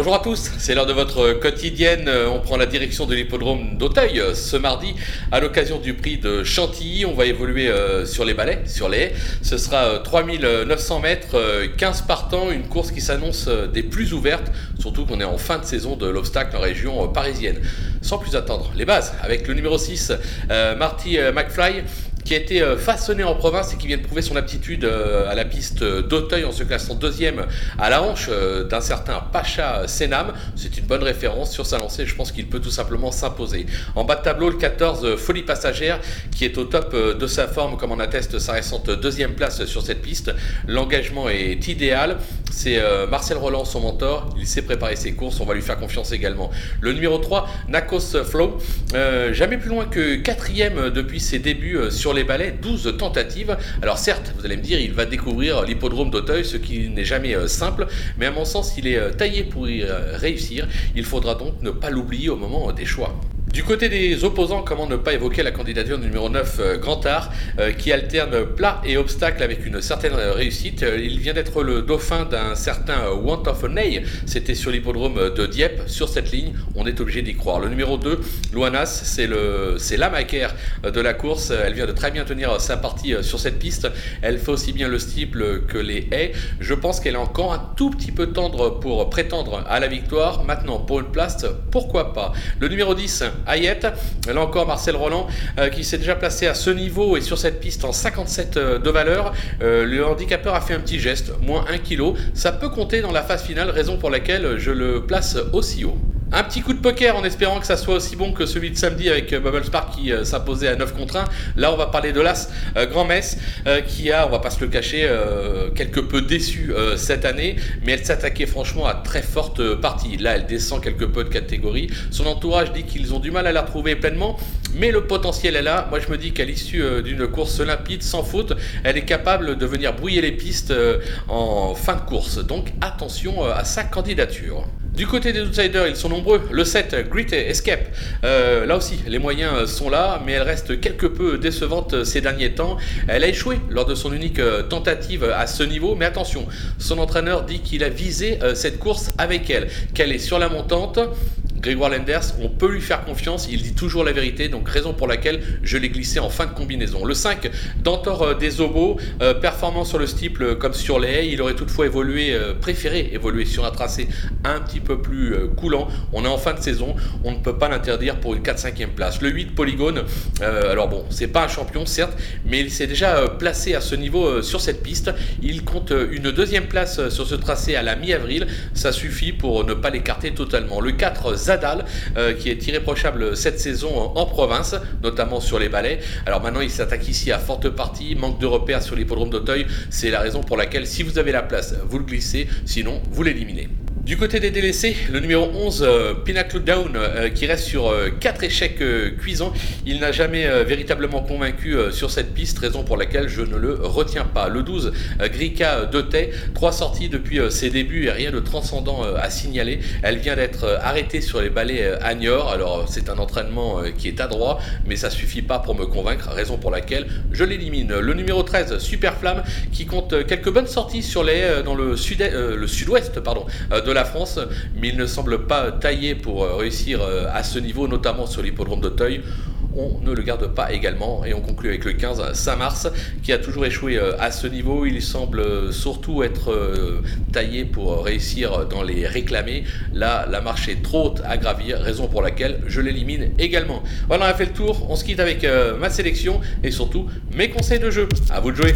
Bonjour à tous, c'est l'heure de votre quotidienne. On prend la direction de l'hippodrome d'Auteuil ce mardi à l'occasion du prix de Chantilly. On va évoluer euh, sur les balais, sur les haies. Ce sera 3900 euh, mètres, 15 euh, partants, une course qui s'annonce des plus ouvertes, surtout qu'on est en fin de saison de l'obstacle en région parisienne. Sans plus attendre, les bases avec le numéro 6, Marty McFly qui a été euh, façonné en province et qui vient de prouver son aptitude euh, à la piste d'Auteuil en se classant deuxième à la hanche euh, d'un certain Pacha Senam. C'est une bonne référence sur sa lancée, je pense qu'il peut tout simplement s'imposer. En bas de tableau, le 14 Folie Passagère qui est au top de sa forme comme en atteste sa récente deuxième place sur cette piste. L'engagement est idéal. C'est Marcel Roland, son mentor. Il sait préparer ses courses, on va lui faire confiance également. Le numéro 3, Nakos Flow, jamais plus loin que quatrième depuis ses débuts sur les balais, 12 tentatives. Alors certes, vous allez me dire, il va découvrir l'hippodrome d'Auteuil, ce qui n'est jamais euh, simple, mais à mon sens, il est euh, taillé pour y euh, réussir. Il faudra donc ne pas l'oublier au moment des choix. Du côté des opposants, comment ne pas évoquer la candidature numéro 9, euh, Grand Art, euh, qui alterne plat et obstacle avec une certaine réussite. Euh, il vient d'être le dauphin d'un certain Want of a Ney. C'était sur l'hippodrome de Dieppe. Sur cette ligne, on est obligé d'y croire. Le numéro 2, Luanas, c'est le, c'est la macaire de la course. Elle vient de très bien tenir sa partie sur cette piste. Elle fait aussi bien le steeple que les haies. Je pense qu'elle est encore un tout petit peu tendre pour prétendre à la victoire. Maintenant, pour une place, pourquoi pas? Le numéro 10, Hayet. Là encore, Marcel Roland euh, qui s'est déjà placé à ce niveau et sur cette piste en 57 euh, de valeur. Euh, le handicapeur a fait un petit geste, moins 1 kg. Ça peut compter dans la phase finale, raison pour laquelle je le place aussi haut. Un petit coup de poker en espérant que ça soit aussi bon que celui de samedi avec euh, Bubble Spark qui euh, s'imposait à 9 contre 1. Là, on va parler de l'As euh, Grand Metz qui a, on va pas se le cacher, quelque peu déçu cette année, mais elle s'attaquait franchement à très forte partie. Là, elle descend quelque peu de catégorie. Son entourage dit qu'ils ont du mal à la retrouver pleinement, mais le potentiel est là. Moi, je me dis qu'à l'issue d'une course limpide, sans faute, elle est capable de venir brouiller les pistes en fin de course. Donc, attention à sa candidature. Du côté des outsiders, ils sont nombreux. Le 7, Great Escape. Euh, là aussi, les moyens sont là, mais elle reste quelque peu décevante ces derniers temps. Elle a échoué lors de son unique euh, tentative à ce niveau, mais attention, son entraîneur dit qu'il a visé euh, cette course avec elle, qu'elle est sur la montante, Grégoire Lenders, on peut lui faire confiance, il dit toujours la vérité, donc raison pour laquelle je l'ai glissé en fin de combinaison. Le 5, Dantor euh, des Obos, euh, performant sur le steeple comme sur les haies, il aurait toutefois évolué, euh, préféré évoluer sur un tracé un petit peu plus coulant. On est en fin de saison, on ne peut pas l'interdire pour une 4-5e place. Le 8, Polygone, alors bon, c'est pas un champion certes, mais il s'est déjà placé à ce niveau sur cette piste. Il compte une deuxième place sur ce tracé à la mi-avril, ça suffit pour ne pas l'écarter totalement. Le 4, Zadal, euh, qui est irréprochable cette saison en, province, notamment sur les balais. Alors maintenant, il s'attaque ici à forte partie, manque de repères sur l'hippodrome d'Auteuil. C'est la raison pour laquelle, si vous avez la place, vous le glissez, sinon, vous l'éliminez. Du côté des délaissés, le numéro 11, euh, Pinnacle Down, euh, qui reste sur 4 échecs cuisants. Il n'a jamais véritablement convaincu sur cette piste, raison pour laquelle je ne le retiens pas. Le 12, Grika Tay, 3 sorties depuis ses débuts et rien de transcendant à signaler. Elle vient d'être arrêtée sur les balais à. Alors c'est un entraînement qui est adroit, mais ça suffit pas pour me convaincre, raison pour laquelle je l'élimine. Le numéro 13, Super Flamme, qui compte quelques bonnes sorties sur les dans le sud sud-ouest pardon de la France, mais il ne semble pas taillé pour euh, réussir euh, à ce niveau, notamment sur l'hippodrome d'Auteuil on ne le garde pas également. Et on conclut avec le 15 Saint-Mars qui a toujours échoué euh, à ce niveau. Il semble surtout être taillé pour réussir dans les réclamés. Là, la marche est trop haute à gravir, raison pour laquelle je l'élimine également. Voilà, on a fait le tour. On se quitte avec ma sélection et surtout mes conseils de jeu. À vous de jouer.